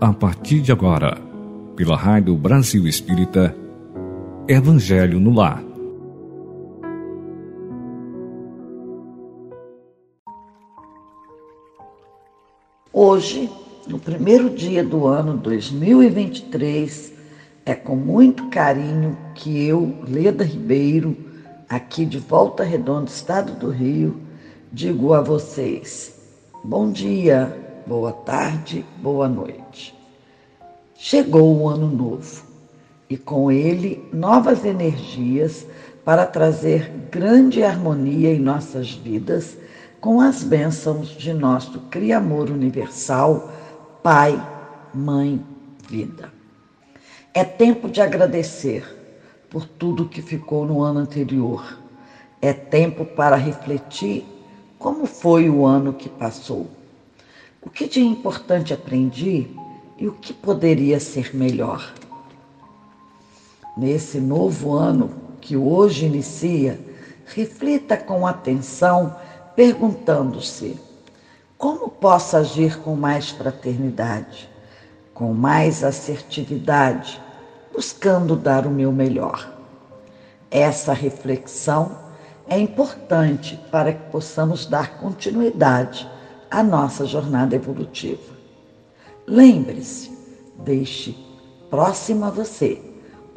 A partir de agora, pela Rádio Brasil Espírita, Evangelho no Lar. Hoje, no primeiro dia do ano 2023, é com muito carinho que eu, Leda Ribeiro, aqui de Volta Redonda, Estado do Rio, digo a vocês: bom dia boa tarde, boa noite. Chegou o ano novo e com ele novas energias para trazer grande harmonia em nossas vidas com as bênçãos de nosso Criamor Universal, Pai, Mãe, Vida. É tempo de agradecer por tudo que ficou no ano anterior. É tempo para refletir como foi o ano que passou o que de importante aprendi e o que poderia ser melhor? Nesse novo ano que hoje inicia, reflita com atenção, perguntando-se: como posso agir com mais fraternidade, com mais assertividade, buscando dar o meu melhor? Essa reflexão é importante para que possamos dar continuidade a nossa jornada evolutiva. Lembre-se, deixe próximo a você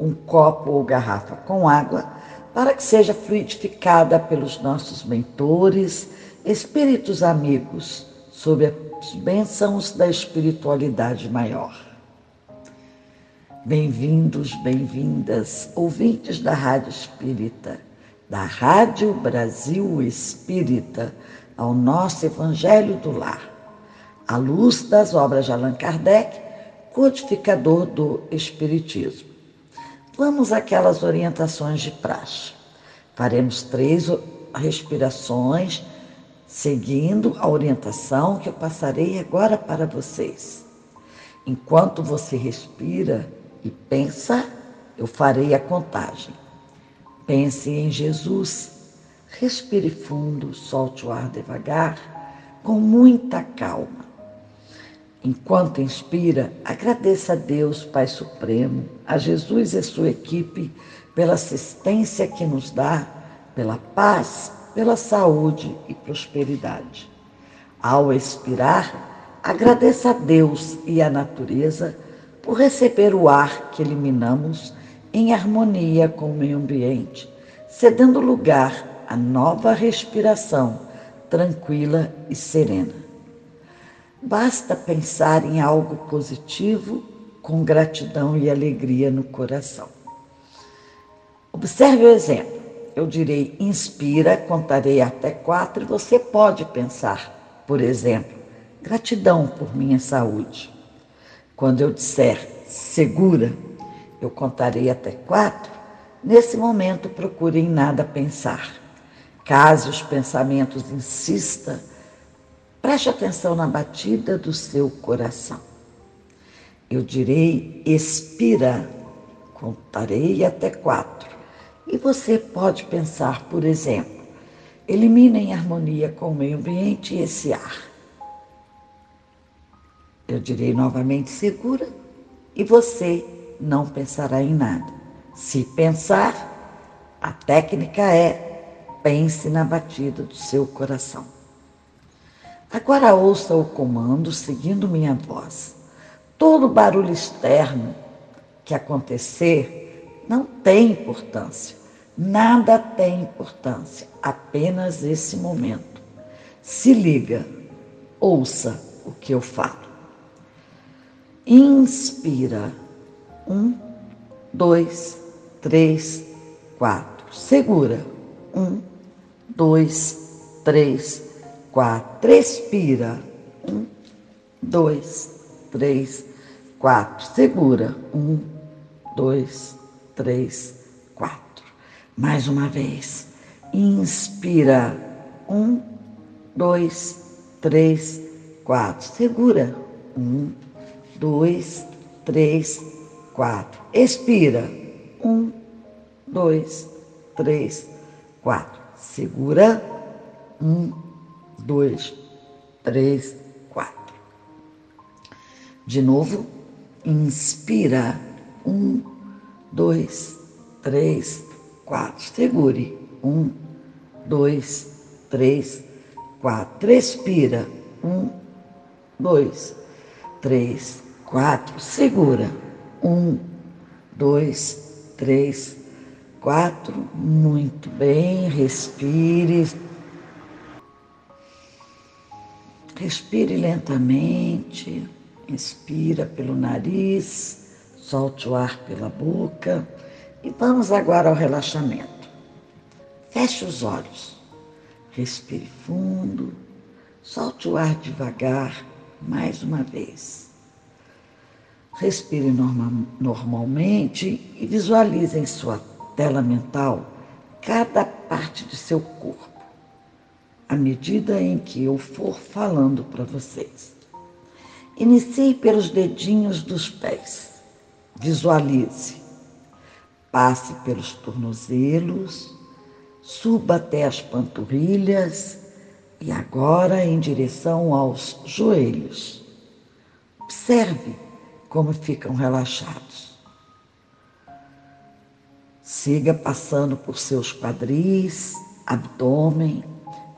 um copo ou garrafa com água para que seja fluidificada pelos nossos mentores, espíritos amigos, sob as bênçãos da espiritualidade maior. Bem-vindos, bem-vindas, ouvintes da Rádio Espírita, da Rádio Brasil Espírita ao nosso Evangelho do Lar, à luz das obras de Allan Kardec, codificador do Espiritismo. Vamos àquelas orientações de praxe. Faremos três respirações, seguindo a orientação que eu passarei agora para vocês. Enquanto você respira e pensa, eu farei a contagem. Pense em Jesus Respire fundo, solte o ar devagar, com muita calma. Enquanto inspira, agradeça a Deus, Pai Supremo, a Jesus e sua equipe pela assistência que nos dá, pela paz, pela saúde e prosperidade. Ao expirar, agradeça a Deus e à natureza por receber o ar que eliminamos em harmonia com o meio ambiente, cedendo lugar a nova respiração tranquila e serena. Basta pensar em algo positivo com gratidão e alegria no coração. Observe o exemplo. Eu direi inspira, contarei até quatro e você pode pensar, por exemplo, gratidão por minha saúde. Quando eu disser segura, eu contarei até quatro. Nesse momento, procure em nada pensar Caso os pensamentos insista, preste atenção na batida do seu coração. Eu direi expira, contarei até quatro. E você pode pensar, por exemplo, elimina em harmonia com o meio ambiente esse ar. Eu direi novamente segura e você não pensará em nada. Se pensar, a técnica é pense na batida do seu coração. Agora ouça o comando seguindo minha voz. Todo barulho externo que acontecer não tem importância. Nada tem importância, apenas esse momento. Se liga, ouça o que eu falo. Inspira. Um, dois, três, quatro. Segura. Um, dois, três, quatro. Respira. Um, dois, três, quatro. Segura. Um, dois, três, quatro. Mais uma vez. Inspira. Um, dois, três, quatro. Segura. Um, dois, três, quatro. Expira. Um, dois, três, quatro. Segura. Um, dois, três, quatro. De novo. Inspira. Um, dois, três, quatro. Segure. Um, dois, três, quatro. Respira. Um, dois, três, quatro. Segura. Um, dois, três, quatro. Muito bem. Respire. Respire lentamente. Inspira pelo nariz, solte o ar pela boca e vamos agora ao relaxamento. Feche os olhos, respire fundo, solte o ar devagar mais uma vez. Respire norma normalmente e visualize em sua tela mental cada parte de seu corpo, à medida em que eu for falando para vocês. Inicie pelos dedinhos dos pés. Visualize. Passe pelos tornozelos, suba até as panturrilhas e agora em direção aos joelhos. Observe como ficam relaxados. Siga passando por seus quadris, abdômen,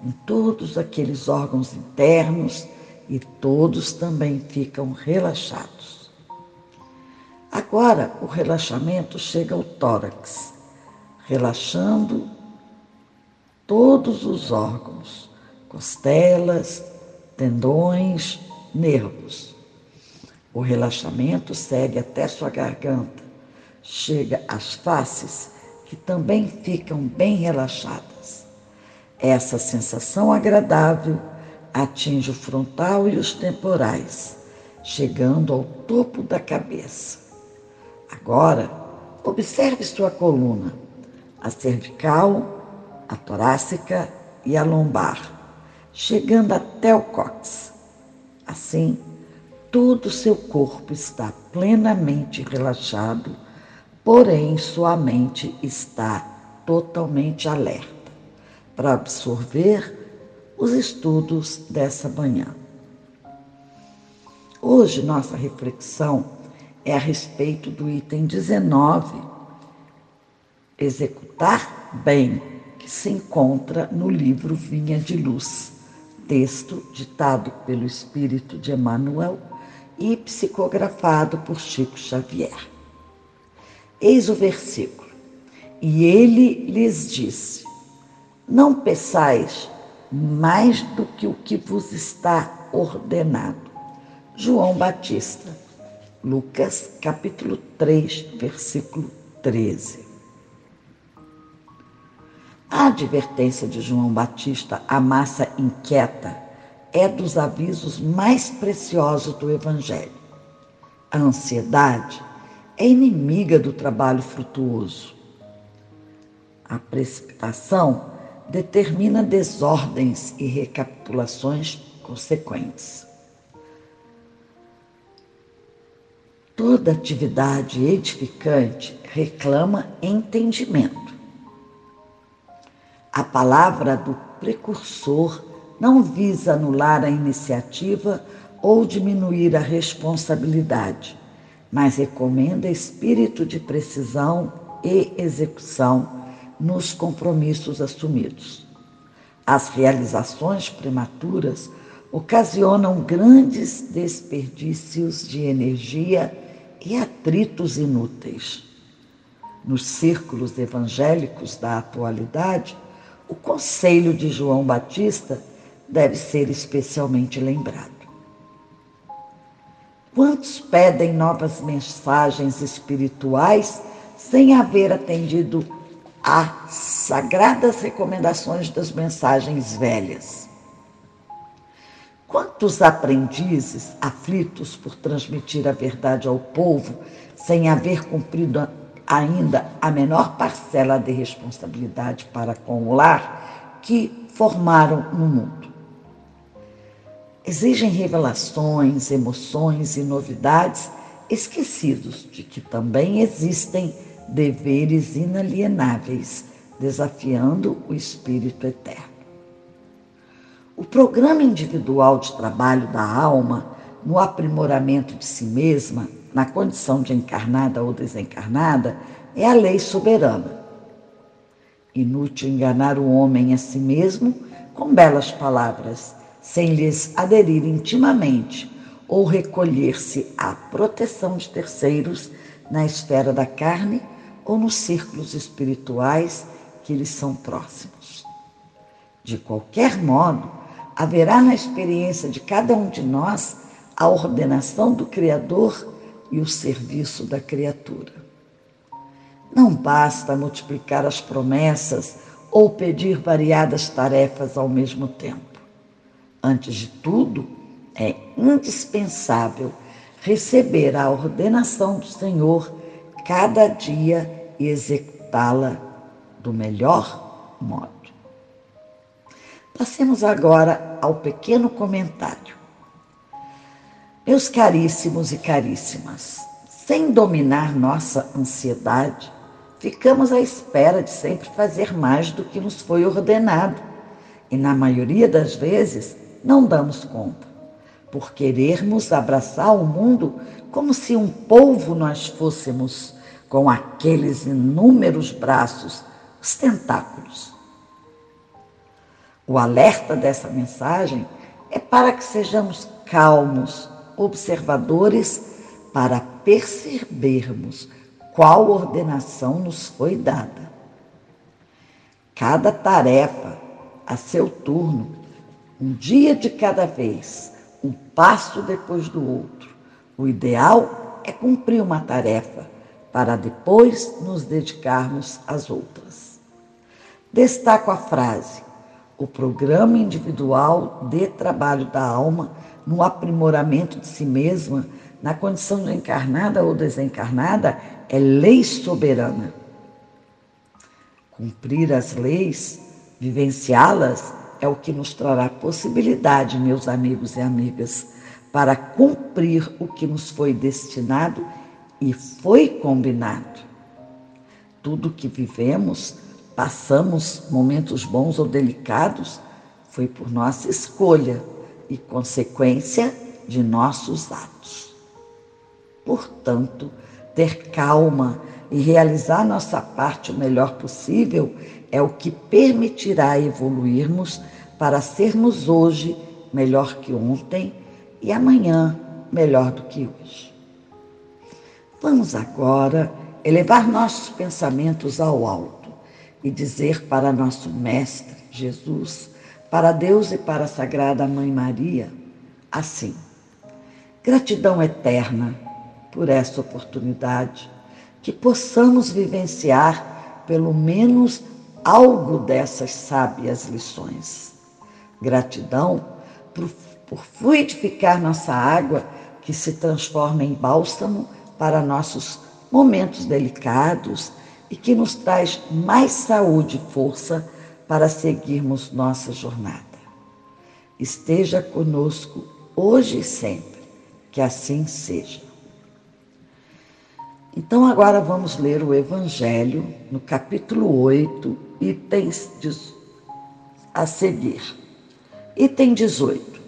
em todos aqueles órgãos internos e todos também ficam relaxados. Agora o relaxamento chega ao tórax, relaxando todos os órgãos, costelas, tendões, nervos. O relaxamento segue até sua garganta, chega às faces, que também ficam bem relaxadas. Essa sensação agradável atinge o frontal e os temporais, chegando ao topo da cabeça. Agora, observe sua coluna, a cervical, a torácica e a lombar, chegando até o cóccix. Assim, todo o seu corpo está plenamente relaxado, porém sua mente está totalmente alerta para absorver os estudos dessa manhã. Hoje, nossa reflexão é a respeito do item 19, executar bem, que se encontra no livro Vinha de Luz, texto ditado pelo Espírito de Emmanuel e psicografado por Chico Xavier. Eis o versículo. E ele lhes disse: Não peçais mais do que o que vos está ordenado. João Batista, Lucas capítulo 3, versículo 13. A advertência de João Batista à massa inquieta é dos avisos mais preciosos do Evangelho. A ansiedade é inimiga do trabalho frutuoso. A precipitação determina desordens e recapitulações consequentes. Toda atividade edificante reclama entendimento. A palavra do precursor não visa anular a iniciativa ou diminuir a responsabilidade, mas recomenda espírito de precisão e execução nos compromissos assumidos. As realizações prematuras ocasionam grandes desperdícios de energia e atritos inúteis. Nos círculos evangélicos da atualidade, o conselho de João Batista deve ser especialmente lembrado. Quantos pedem novas mensagens espirituais sem haver atendido as sagradas recomendações das mensagens velhas. Quantos aprendizes aflitos por transmitir a verdade ao povo sem haver cumprido ainda a menor parcela de responsabilidade para com o lar que formaram no mundo? Exigem revelações, emoções e novidades, esquecidos de que também existem deveres inalienáveis, desafiando o espírito eterno. O programa individual de trabalho da alma no aprimoramento de si mesma na condição de encarnada ou desencarnada, é a lei soberana. Inútil enganar o homem a si mesmo com belas palavras, sem lhes aderir intimamente ou recolher-se à proteção de terceiros na esfera da carne ou nos círculos espirituais que lhes são próximos. De qualquer modo, haverá na experiência de cada um de nós a ordenação do Criador e o serviço da criatura. Não basta multiplicar as promessas ou pedir variadas tarefas ao mesmo tempo. Antes de tudo, é indispensável receber a ordenação do Senhor cada dia e executá-la do melhor modo. Passemos agora ao pequeno comentário. Meus caríssimos e caríssimas, sem dominar nossa ansiedade, ficamos à espera de sempre fazer mais do que nos foi ordenado e, na maioria das vezes, não damos conta, por querermos abraçar o mundo como se um polvo nós fôssemos, com aqueles inúmeros braços, os tentáculos. O alerta dessa mensagem é para que sejamos calmos, observadores para percebermos qual ordenação nos foi dada. Cada tarefa a seu turno, um dia de cada vez, um passo depois do outro. O ideal é cumprir uma tarefa para depois nos dedicarmos às outras. Destaco a frase: o programa individual de trabalho da alma no aprimoramento de si mesma, na condição de encarnada ou desencarnada, é lei soberana. Cumprir as leis, vivenciá-las, é o que nos trará possibilidade, meus amigos e amigas, para cumprir o que nos foi destinado e foi combinado. Tudo que vivemos, passamos momentos bons ou delicados, foi por nossa escolha e consequência de nossos atos. Portanto, ter calma e realizar nossa parte o melhor possível é o que permitirá evoluirmos para sermos hoje melhor que ontem e amanhã melhor do que hoje. Vamos agora elevar nossos pensamentos ao alto e dizer para nosso Mestre Jesus para Deus e para a Sagrada Mãe Maria, assim. Gratidão eterna por essa oportunidade, que possamos vivenciar pelo menos algo dessas sábias lições. Gratidão por, por fluidificar nossa água, que se transforma em bálsamo para nossos momentos delicados e que nos traz mais saúde e força para seguirmos nossa jornada. Esteja conosco hoje e sempre, que assim seja. Então, agora vamos ler o Evangelho no capítulo 8, itens a seguir. Item 18.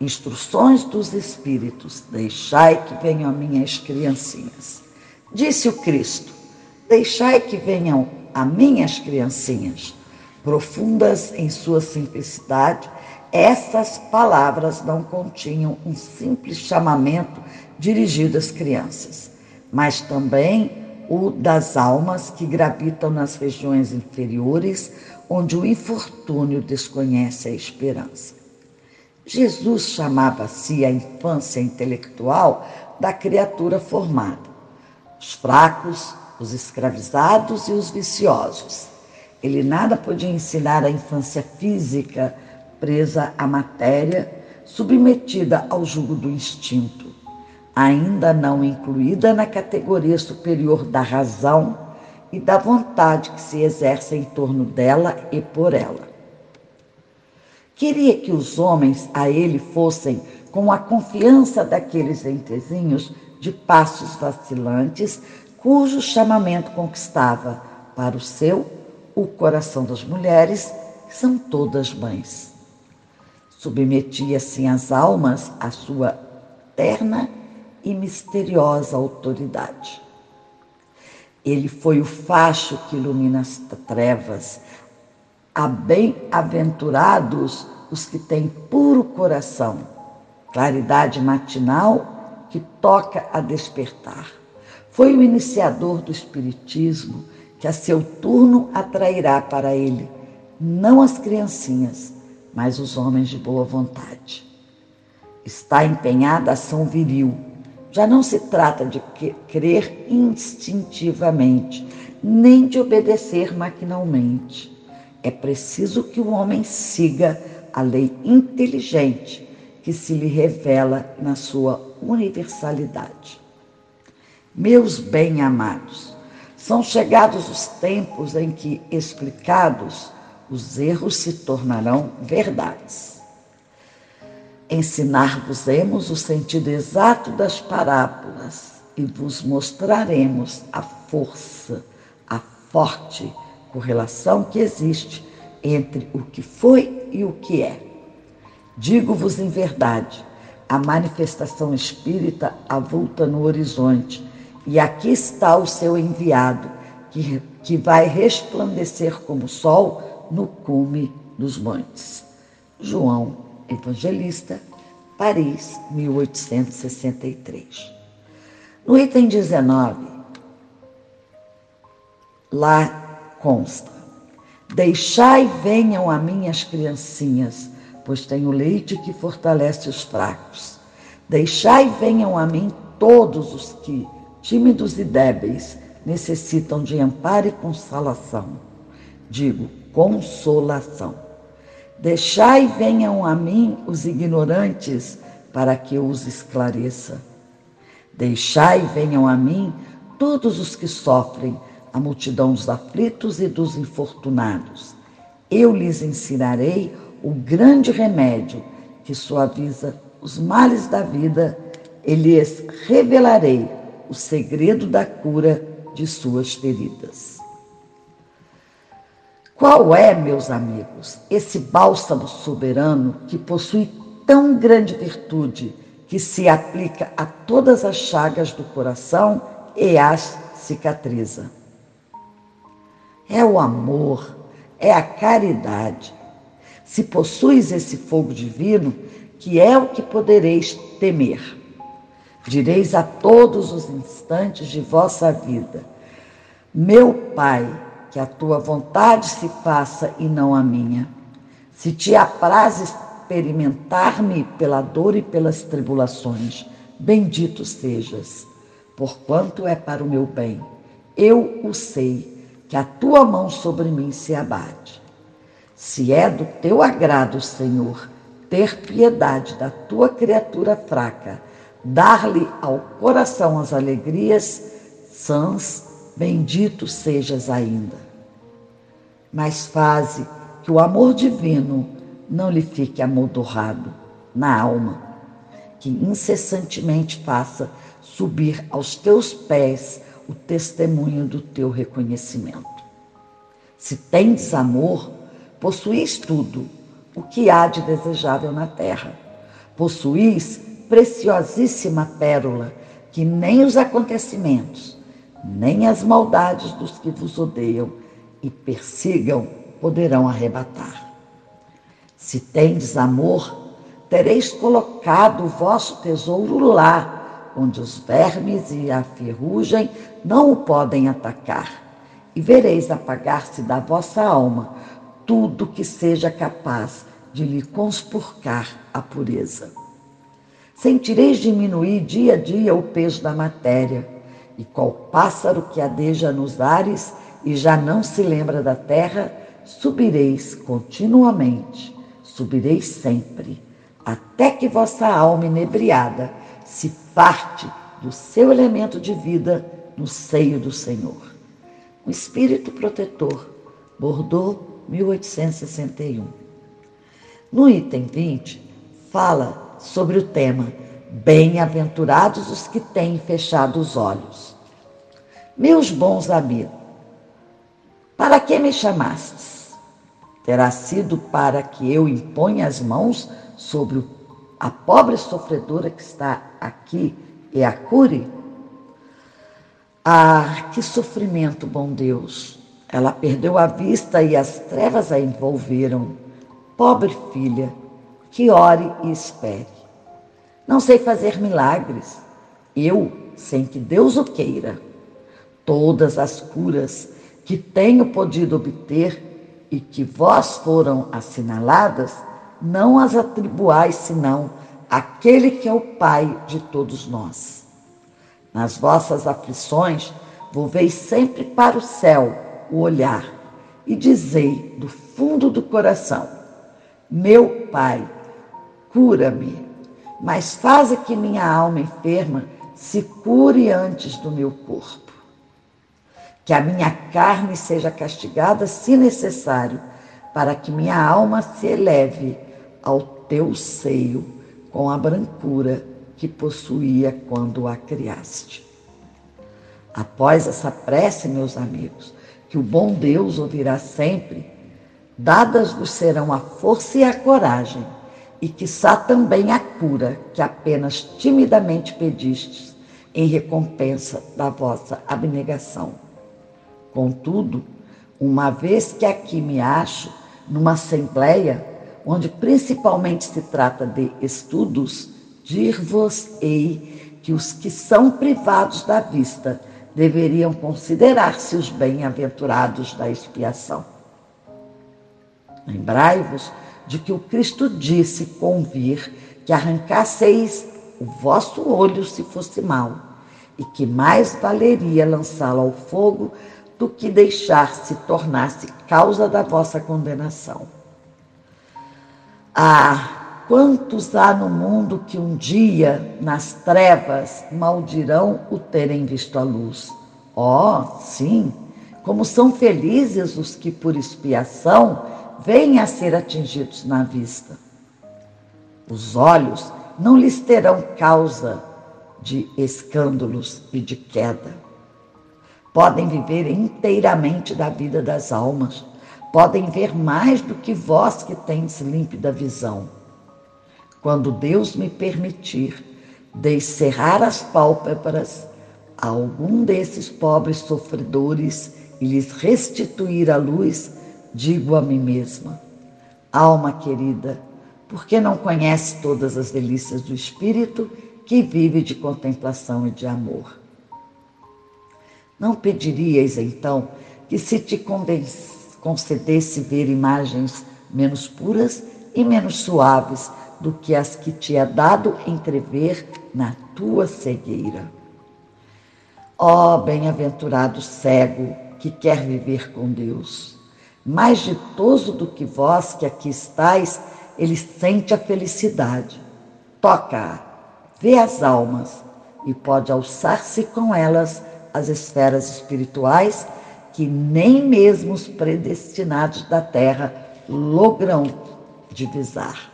Instruções dos Espíritos: Deixai que venham minhas criancinhas. Disse o Cristo: Deixai que venham a minhas criancinhas profundas em sua simplicidade, essas palavras não continham um simples chamamento dirigido às crianças, mas também o das almas que gravitam nas regiões inferiores, onde o infortúnio desconhece a esperança. Jesus chamava-se a infância intelectual da criatura formada, os fracos, os escravizados e os viciosos ele nada podia ensinar à infância física presa à matéria, submetida ao jugo do instinto, ainda não incluída na categoria superior da razão e da vontade que se exerce em torno dela e por ela. Queria que os homens a ele fossem com a confiança daqueles entezinhos de passos vacilantes, cujo chamamento conquistava para o seu o coração das mulheres, que são todas mães. Submetia assim as almas à sua terna e misteriosa autoridade. Ele foi o facho que ilumina as trevas. A bem-aventurados os que têm puro coração, claridade matinal que toca a despertar. Foi o iniciador do Espiritismo que a seu turno atrairá para ele não as criancinhas, mas os homens de boa vontade. Está empenhada a ação viril. Já não se trata de crer instintivamente, nem de obedecer maquinalmente. É preciso que o homem siga a lei inteligente que se lhe revela na sua universalidade. Meus bem-amados, são chegados os tempos em que, explicados, os erros se tornarão verdades. Ensinar-vos-emos o sentido exato das parábolas e vos mostraremos a força, a forte correlação que existe entre o que foi e o que é. Digo-vos em verdade, a manifestação espírita avulta no horizonte, e aqui está o seu enviado, que, que vai resplandecer como sol no cume dos montes. João Evangelista, Paris, 1863. No item 19, lá consta: Deixai venham a mim as criancinhas, pois tenho leite que fortalece os fracos. Deixai venham a mim todos os que, tímidos e débeis, necessitam de amparo e consolação. Digo, consolação. Deixai venham a mim os ignorantes, para que eu os esclareça. Deixai venham a mim todos os que sofrem, a multidão dos aflitos e dos infortunados. Eu lhes ensinarei o grande remédio que suaviza os males da vida e lhes revelarei o segredo da cura de suas feridas. Qual é, meus amigos, esse bálsamo soberano que possui tão grande virtude que se aplica a todas as chagas do coração e as cicatriza? É o amor, é a caridade. Se possuis esse fogo divino, que é o que podereis temer. Direis a todos os instantes de vossa vida: Meu Pai, que a tua vontade se faça e não a minha. Se te apraz experimentar-me pela dor e pelas tribulações, bendito sejas, porquanto é para o meu bem. Eu o sei, que a tua mão sobre mim se abate. Se é do teu agrado, Senhor, ter piedade da tua criatura fraca, dar-lhe ao coração as alegrias sãs bendito sejas ainda. Mas faze que o amor divino não lhe fique amodorrado na alma, que incessantemente faça subir aos teus pés o testemunho do teu reconhecimento. Se tens amor, possuís tudo o que há de desejável na terra. Possuís preciosíssima pérola que nem os acontecimentos nem as maldades dos que vos odeiam e persigam poderão arrebatar. Se tendes amor, tereis colocado o vosso tesouro lá, onde os vermes e a ferrugem não o podem atacar, e vereis apagar-se da vossa alma tudo que seja capaz de lhe conspurcar a pureza. Sentireis diminuir dia a dia o peso da matéria e qual pássaro que adeja nos ares e já não se lembra da terra, subireis continuamente, subireis sempre, até que vossa alma inebriada se parte do seu elemento de vida no seio do Senhor. O Espírito Protetor, Bordeaux, 1861. No item 20, fala sobre o tema Bem-aventurados os que têm fechado os olhos. Meus bons amigos, para que me chamastes? Terá sido para que eu imponha as mãos sobre a pobre sofredora que está aqui e a cure? Ah, que sofrimento, bom Deus! Ela perdeu a vista e as trevas a envolveram. Pobre filha, que ore e espere. Não sei fazer milagres, eu, sem que Deus o queira. Todas as curas que tenho podido obter e que vós foram assinaladas, não as atribuais senão àquele que é o Pai de todos nós. Nas vossas aflições, volvei sempre para o céu o olhar e dizei do fundo do coração: Meu Pai, cura-me, mas faze que minha alma enferma se cure antes do meu corpo. Que a minha carne seja castigada, se necessário, para que minha alma se eleve ao teu seio com a brancura que possuía quando a criaste. Após essa prece, meus amigos, que o bom Deus ouvirá sempre, dadas vos serão a força e a coragem e quiçá também a cura que apenas timidamente pedistes em recompensa da vossa abnegação. Contudo, uma vez que aqui me acho numa assembleia onde principalmente se trata de estudos, dir-vos-ei que os que são privados da vista deveriam considerar-se os bem-aventurados da expiação. Lembrai-vos de que o Cristo disse convir que arrancasseis o vosso olho se fosse mal, e que mais valeria lançá-lo ao fogo do que deixar-se tornar-se causa da vossa condenação. Ah, quantos há no mundo que um dia, nas trevas, maldirão o terem visto a luz? Oh, sim, como são felizes os que por expiação vêm a ser atingidos na vista. Os olhos não lhes terão causa de escândalos e de queda. Podem viver inteiramente da vida das almas, podem ver mais do que vós que tendes límpida visão. Quando Deus me permitir descerrar as pálpebras a algum desses pobres sofredores e lhes restituir a luz, digo a mim mesma: Alma querida, por que não conhece todas as delícias do Espírito que vive de contemplação e de amor? Não pedirias então que se te concedesse ver imagens menos puras e menos suaves do que as que te é dado entrever na tua cegueira? Ó oh, bem-aventurado cego que quer viver com Deus! Mais ditoso do que vós que aqui estáis, ele sente a felicidade. Toca, vê as almas e pode alçar-se com elas às esferas espirituais que nem mesmo os predestinados da terra logram divisar.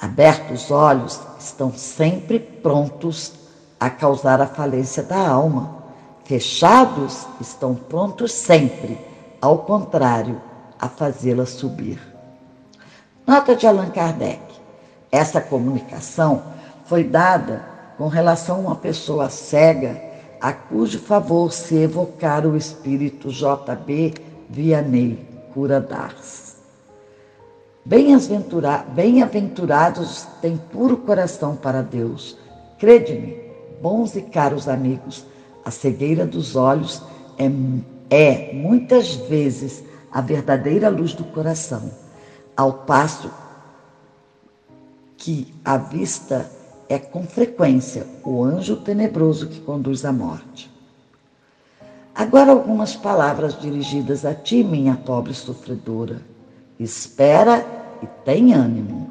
Abertos os olhos, estão sempre prontos a causar a falência da alma. Fechados, estão prontos sempre ao contrário, a fazê-la subir. Nota de Allan Kardec. Essa comunicação foi dada com relação a uma pessoa cega a cujo favor se evocar o espírito J.B. Vianney, cura d'Ars. Bem-aventurados têm puro coração para Deus. Crede-me, bons e caros amigos, a cegueira dos olhos é é, muitas vezes, a verdadeira luz do coração, ao passo que a vista é com frequência o anjo tenebroso que conduz à morte. Agora, algumas palavras dirigidas a ti, minha pobre sofredora. Espera e tem ânimo.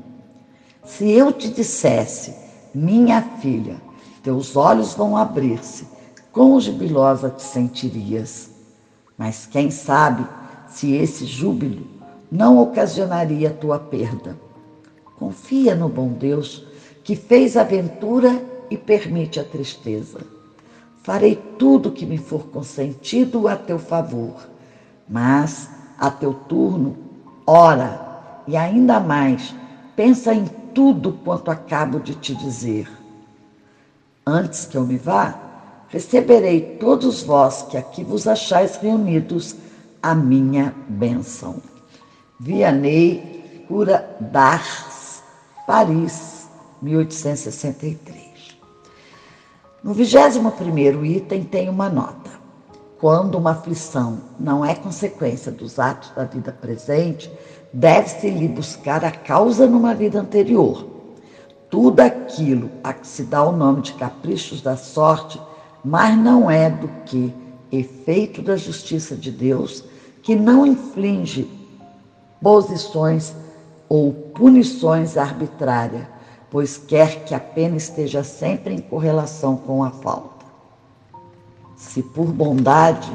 Se eu te dissesse, minha filha, teus olhos vão abrir-se, quão jubilosa te sentirias. Mas quem sabe se esse júbilo não ocasionaria tua perda. Confia no bom Deus que fez a aventura e permite a tristeza. Farei tudo que me for consentido a teu favor, mas a teu turno, ora e ainda mais, pensa em tudo quanto acabo de te dizer. Antes que eu me vá, receberei todos vós que aqui vos achais reunidos a minha bênção. Vianney Cura d'Ars, Paris, 1863. No 21 item tem uma nota. Quando uma aflição não é consequência dos atos da vida presente, deve-se-lhe buscar a causa numa vida anterior. Tudo aquilo a que se dá o nome de caprichos da sorte, mas não é do que efeito da justiça de Deus, que não inflige posições ou punições arbitrárias, pois quer que a pena esteja sempre em correlação com a falta. Se por bondade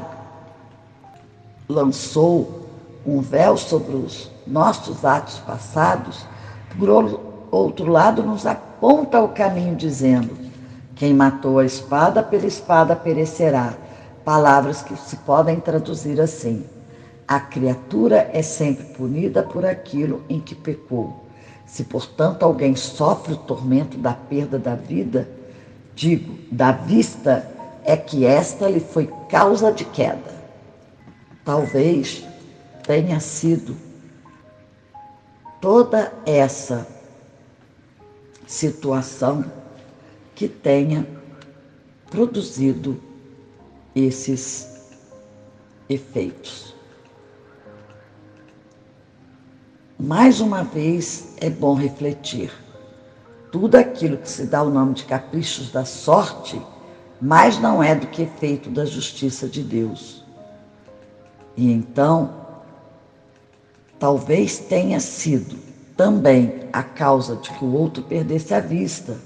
lançou um véu sobre os nossos atos passados, por outro lado nos aponta o caminho dizendo: quem matou a espada pela espada perecerá. Palavras que se podem traduzir assim: a criatura é sempre punida por aquilo em que pecou. Se, portanto, alguém sofre o tormento da perda da vida, digo, da vista, é que esta lhe foi causa de queda. Talvez tenha sido toda essa situação que tenha produzido esses efeitos. Mais uma vez, é bom refletir. Tudo aquilo que se dá o nome de caprichos da sorte, mais não é do que efeito da justiça de Deus. E então, talvez tenha sido também a causa de que o outro perdesse a vista,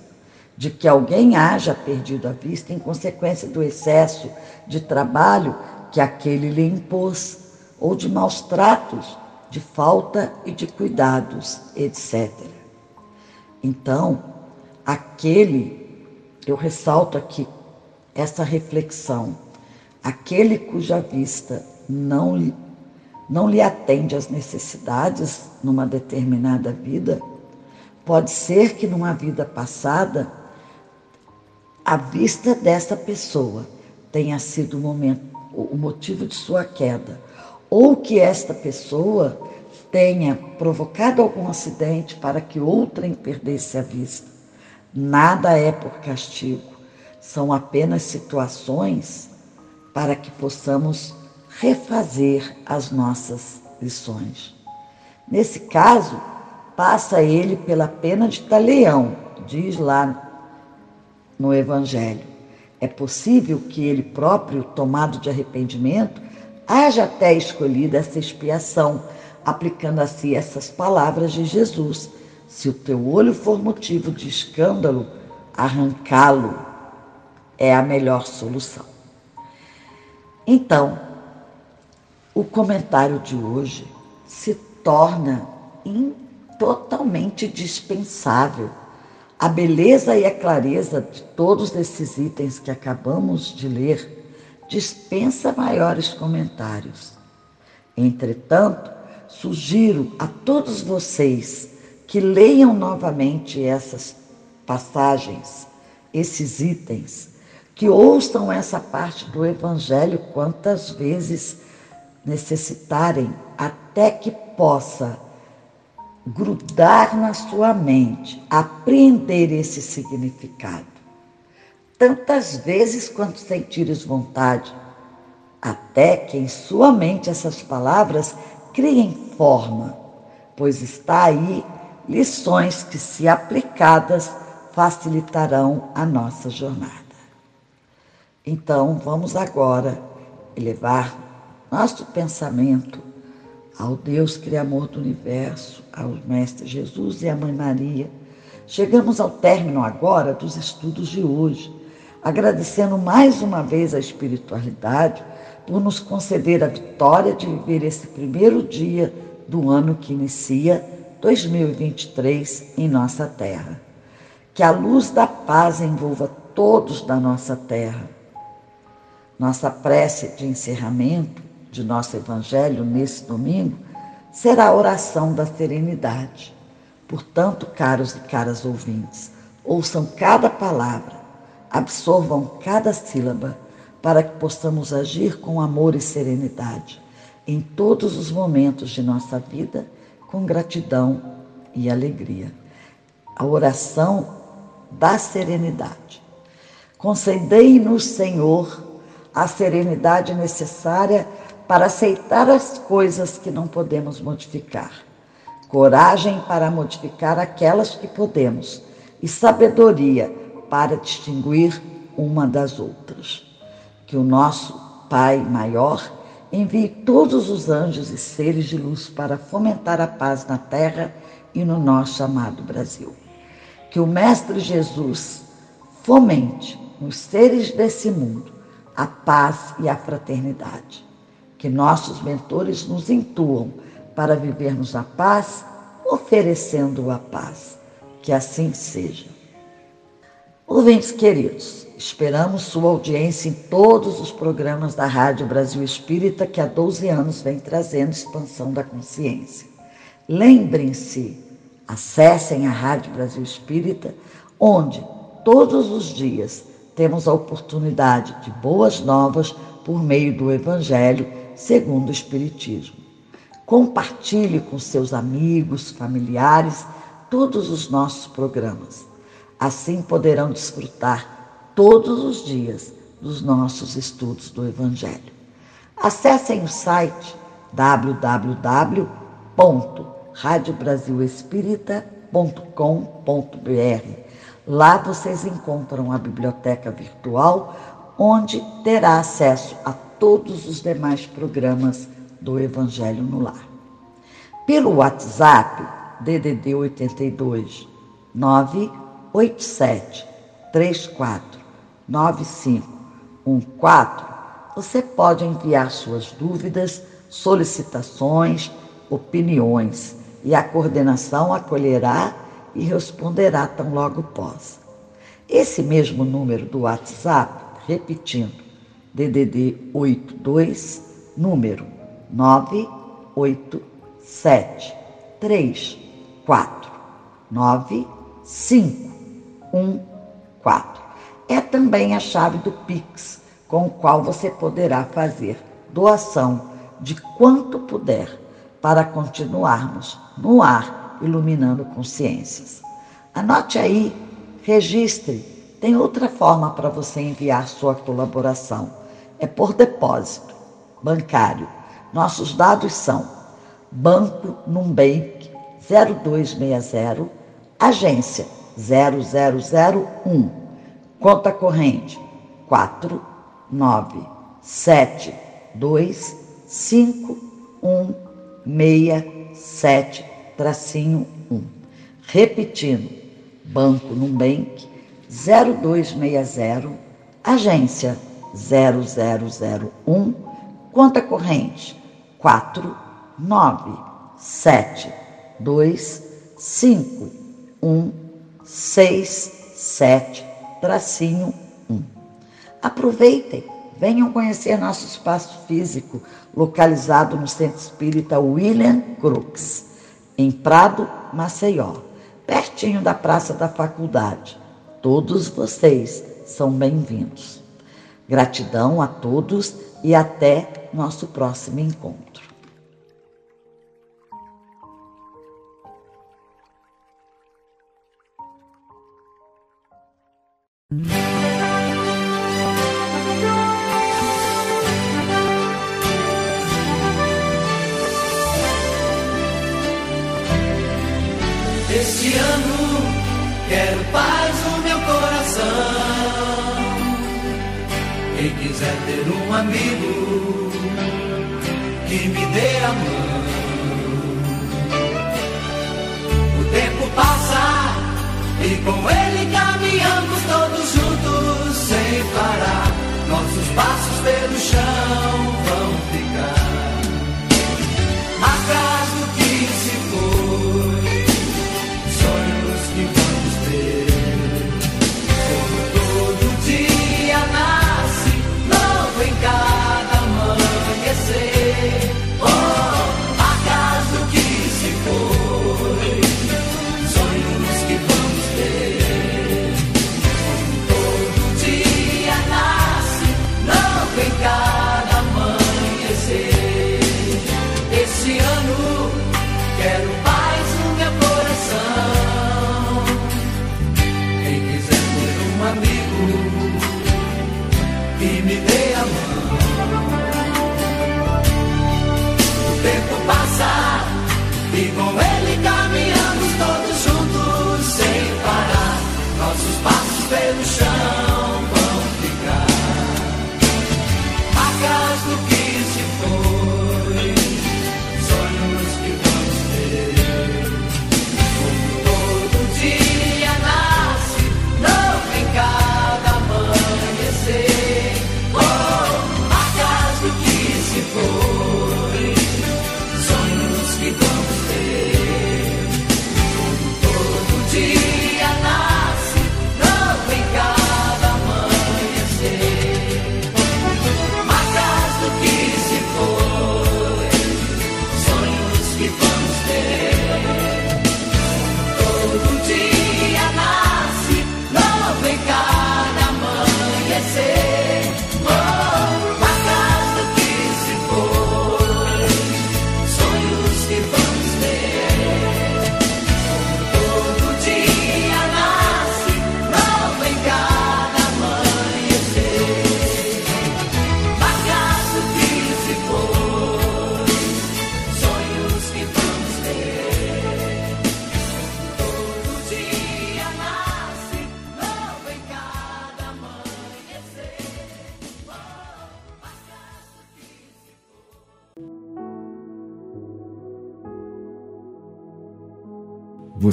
de que alguém haja perdido a vista em consequência do excesso de trabalho que aquele lhe impôs, ou de maus tratos de falta e de cuidados, etc. Então, aquele, eu ressalto aqui essa reflexão, aquele cuja vista não lhe, não lhe atende às necessidades numa determinada vida, pode ser que numa vida passada, a vista dessa pessoa tenha sido o, momento, o motivo de sua queda ou que esta pessoa tenha provocado algum acidente para que outrem perdesse a vista. Nada é por castigo, são apenas situações para que possamos refazer as nossas lições. Nesse caso, passa ele pela pena de taleão, diz lá no Evangelho. É possível que ele próprio, tomado de arrependimento, haja até escolhido essa expiação, aplicando a si essas palavras de Jesus. Se o teu olho for motivo de escândalo, arrancá-lo é a melhor solução. Então, o comentário de hoje se torna totalmente dispensável. A beleza e a clareza de todos esses itens que acabamos de ler dispensa maiores comentários. Entretanto, sugiro a todos vocês que leiam novamente essas passagens, esses itens, que ouçam essa parte do Evangelho quantas vezes necessitarem, até que possa grudar na sua mente, apreender esse significado tantas vezes quanto sentires vontade, até que em sua mente essas palavras criem forma, pois está aí lições que, se aplicadas, facilitarão a nossa jornada. Então, vamos agora elevar nosso pensamento ao Deus Criador do universo, ao Mestre Jesus e à Mãe Maria. Chegamos ao término agora dos estudos de hoje agradecendo mais uma vez a espiritualidade por nos conceder a vitória de viver esse primeiro dia do ano que inicia 2023 em nossa terra. Que a luz da paz envolva todos da nossa terra. Nossa prece de encerramento de nosso evangelho nesse domingo será a oração da serenidade. Portanto, caros e caras ouvintes, ouçam cada palavra absorvam cada sílaba para que possamos agir com amor e serenidade em todos os momentos de nossa vida, com gratidão e alegria. A oração da serenidade. Concedei-nos, Senhor, a serenidade necessária para aceitar as coisas que não podemos modificar, coragem para modificar aquelas que podemos e sabedoria para distinguir uma das outras. Que o nosso Pai maior envie todos os anjos e seres de luz para fomentar a paz na terra e no nosso amado Brasil. Que o Mestre Jesus fomente nos seres desse mundo a paz e a fraternidade. Que nossos mentores nos intuam para vivermos a paz, oferecendo a paz. Que assim seja. Ouvintes queridos, esperamos sua audiência em todos os programas da Rádio Brasil Espírita que há 12 anos vem trazendo expansão da consciência. Lembrem-se, acessem a Rádio Brasil Espírita, onde todos os dias temos a oportunidade de boas novas por meio do Evangelho segundo o Espiritismo. Compartilhe com seus amigos, familiares, todos os nossos programas Assim poderão desfrutar todos os dias dos nossos estudos do Evangelho. Acessem o site www.radiobrasilespírita.com.br. Lá vocês encontram a biblioteca virtual, onde terá acesso a todos os demais programas do Evangelho no Lar. Pelo WhatsApp, DDD 82 9 87 34 95 14, você pode enviar suas dúvidas, solicitações, opiniões e a coordenação acolherá e responderá tão logo possa. Esse mesmo número do WhatsApp, repetindo, DDD 82, número 987 34 95 14. É também a chave do Pix, com o qual você poderá fazer doação de quanto puder para continuarmos no ar iluminando consciências. Anote aí, registre. Tem outra forma para você enviar sua colaboração. É por depósito bancário. Nossos dados são Banco Numbank 0260, agência 0001. Conta corrente 4 9 7 2 5 1 6 7 tracinho 1. Repetindo, Banco Numbank 0260, agência 0001, conta corrente 4 9 7 2 5 1 67, tracinho 1. Aproveitem, venham conhecer nosso espaço físico, localizado no Centro Espírita William Crooks, em Prado, Maceió, pertinho da Praça da Faculdade. Todos vocês são bem-vindos. Gratidão a todos e até nosso próximo encontro. Pelo